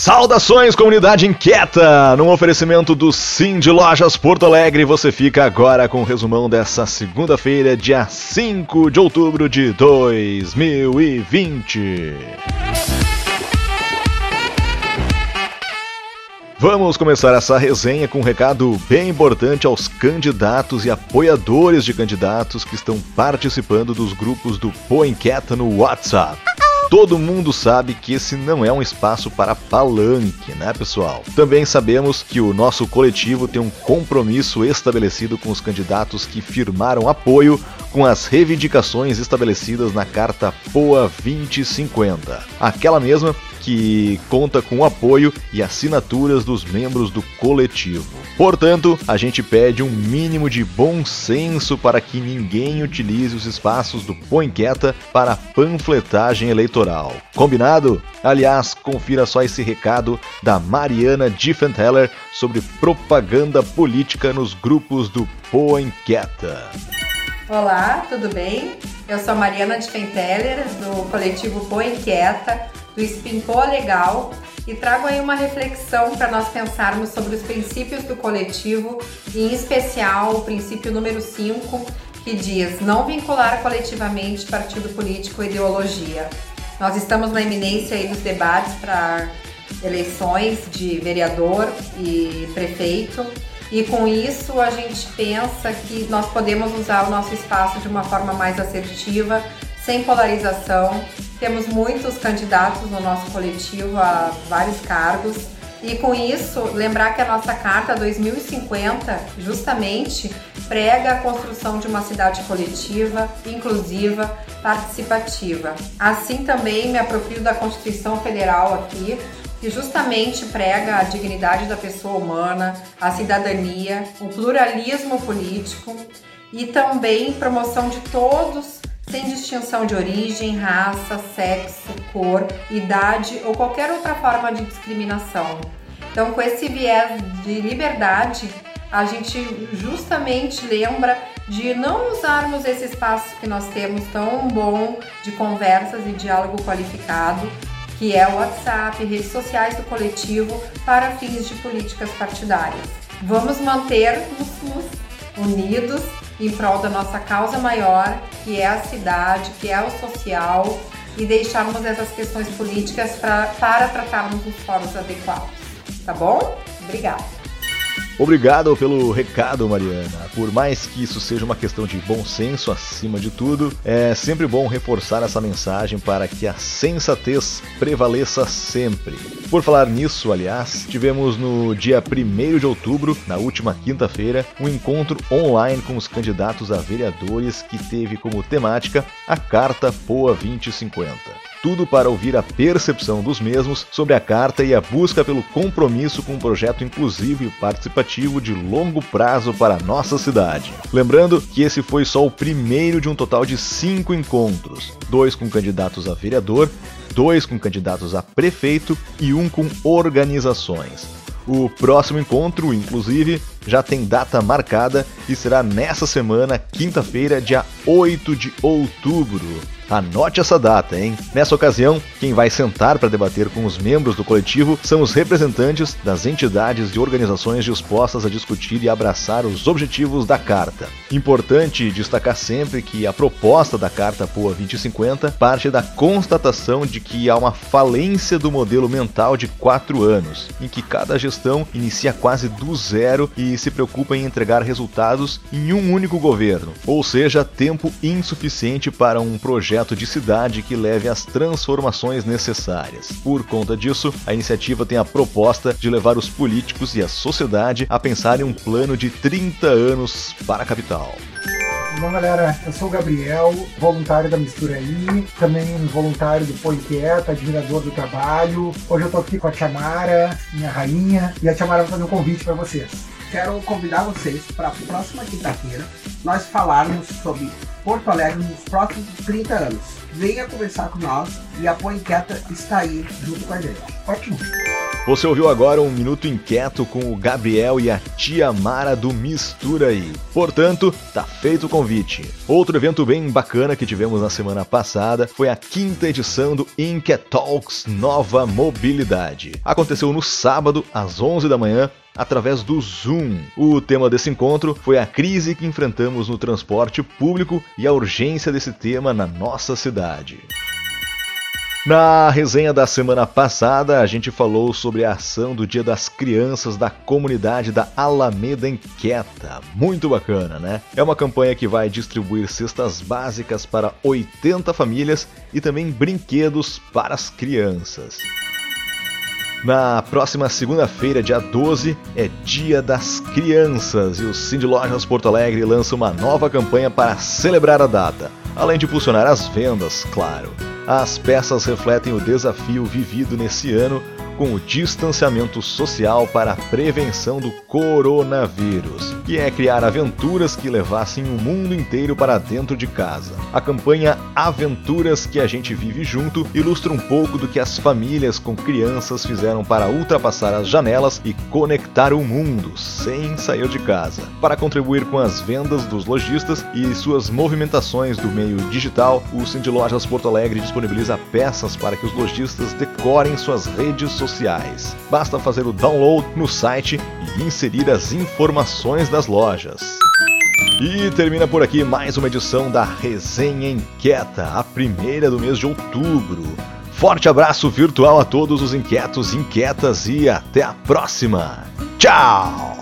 Saudações, comunidade inquieta! Num oferecimento do Sim de Lojas Porto Alegre, você fica agora com o resumão dessa segunda-feira, dia 5 de outubro de 2020. Vamos começar essa resenha com um recado bem importante aos candidatos e apoiadores de candidatos que estão participando dos grupos do Pô Inquieta no WhatsApp. Todo mundo sabe que esse não é um espaço para palanque, né, pessoal? Também sabemos que o nosso coletivo tem um compromisso estabelecido com os candidatos que firmaram apoio com as reivindicações estabelecidas na Carta POA 2050, aquela mesma que conta com o apoio e assinaturas dos membros do coletivo. Portanto, a gente pede um mínimo de bom senso para que ninguém utilize os espaços do Põe Quieta para panfletagem eleitoral. Combinado? Aliás, confira só esse recado da Mariana Diffenteller sobre propaganda política nos grupos do Põe Quieta. Olá, tudo bem? Eu sou Mariana Diffenteller, do coletivo Põe Quieta do Espimpô Legal e trago aí uma reflexão para nós pensarmos sobre os princípios do coletivo, e em especial o princípio número 5, que diz não vincular coletivamente partido político ou ideologia. Nós estamos na iminência aí dos debates para eleições de vereador e prefeito e com isso a gente pensa que nós podemos usar o nosso espaço de uma forma mais assertiva, sem polarização. Temos muitos candidatos no nosso coletivo a vários cargos. E com isso, lembrar que a nossa Carta 2050 justamente prega a construção de uma cidade coletiva, inclusiva, participativa. Assim também me aproprio da Constituição Federal aqui, que justamente prega a dignidade da pessoa humana, a cidadania, o pluralismo político e também promoção de todos sem distinção de origem, raça, sexo, cor, idade ou qualquer outra forma de discriminação. Então, com esse viés de liberdade, a gente justamente lembra de não usarmos esse espaço que nós temos tão bom de conversas e diálogo qualificado, que é o WhatsApp, redes sociais do coletivo, para fins de políticas partidárias. Vamos manter-nos unidos em prol da nossa causa maior, que é a cidade, que é o social, e deixarmos essas questões políticas pra, para tratarmos os fóruns adequados. Tá bom? Obrigada. Obrigado pelo recado, Mariana. Por mais que isso seja uma questão de bom senso acima de tudo, é sempre bom reforçar essa mensagem para que a sensatez prevaleça sempre. Por falar nisso, aliás, tivemos no dia 1 de outubro, na última quinta-feira, um encontro online com os candidatos a vereadores que teve como temática a Carta POA 2050 tudo para ouvir a percepção dos mesmos sobre a carta e a busca pelo compromisso com um projeto inclusivo e participativo de longo prazo para a nossa cidade. Lembrando que esse foi só o primeiro de um total de cinco encontros: dois com candidatos a vereador, dois com candidatos a prefeito e um com organizações. O próximo encontro, inclusive, já tem data marcada e será nessa semana, quinta-feira, dia 8 de outubro. Anote essa data, hein? Nessa ocasião, quem vai sentar para debater com os membros do coletivo são os representantes das entidades e organizações dispostas a discutir e abraçar os objetivos da carta. Importante destacar sempre que a proposta da Carta POA 2050 parte da constatação de que há uma falência do modelo mental de quatro anos, em que cada gestão inicia quase do zero e se preocupa em entregar resultados em um único governo, ou seja, tempo insuficiente para um projeto projeto de cidade que leve às transformações necessárias. Por conta disso, a iniciativa tem a proposta de levar os políticos e a sociedade a pensar em um plano de 30 anos para a capital. Bom, galera, eu sou o Gabriel, voluntário da Mistura aí, também voluntário do Põe Quieto, admirador do trabalho. Hoje eu tô aqui com a Tiamara, minha rainha, e a Tiamara vai fazer um convite para vocês. Quero convidar vocês para a próxima quinta-feira nós falarmos sobre Porto Alegre nos próximos 30 anos. Venha conversar com nós e a Põe Quieta está aí junto com a gente. Ótimo! Você ouviu agora um Minuto Inquieto com o Gabriel e a tia Mara do Mistura aí. Portanto, tá feito o convite. Outro evento bem bacana que tivemos na semana passada foi a quinta edição do Inquiet Talks Nova Mobilidade. Aconteceu no sábado, às 11 da manhã, através do Zoom. O tema desse encontro foi a crise que enfrentamos no transporte público e a urgência desse tema na nossa cidade. Na resenha da semana passada, a gente falou sobre a ação do Dia das Crianças da comunidade da Alameda Inquieta. Muito bacana, né? É uma campanha que vai distribuir cestas básicas para 80 famílias e também brinquedos para as crianças. Na próxima segunda-feira, dia 12, é Dia das Crianças e o Cindy Lojas Porto Alegre lança uma nova campanha para celebrar a data, além de impulsionar as vendas, claro. As peças refletem o desafio vivido nesse ano com o distanciamento social para a prevenção do coronavírus, que é criar aventuras que levassem o mundo inteiro para dentro de casa. A campanha Aventuras que a gente vive junto ilustra um pouco do que as famílias com crianças fizeram para ultrapassar as janelas e conectar o mundo sem sair de casa. Para contribuir com as vendas dos lojistas e suas movimentações do meio digital, o Cindy Lojas Porto Alegre disponibiliza peças para que os lojistas decorem suas redes sociais. Basta fazer o download no site e inserir as informações lojas. E termina por aqui mais uma edição da Resenha Inquieta, a primeira do mês de outubro. Forte abraço virtual a todos os inquietos e inquietas e até a próxima. Tchau!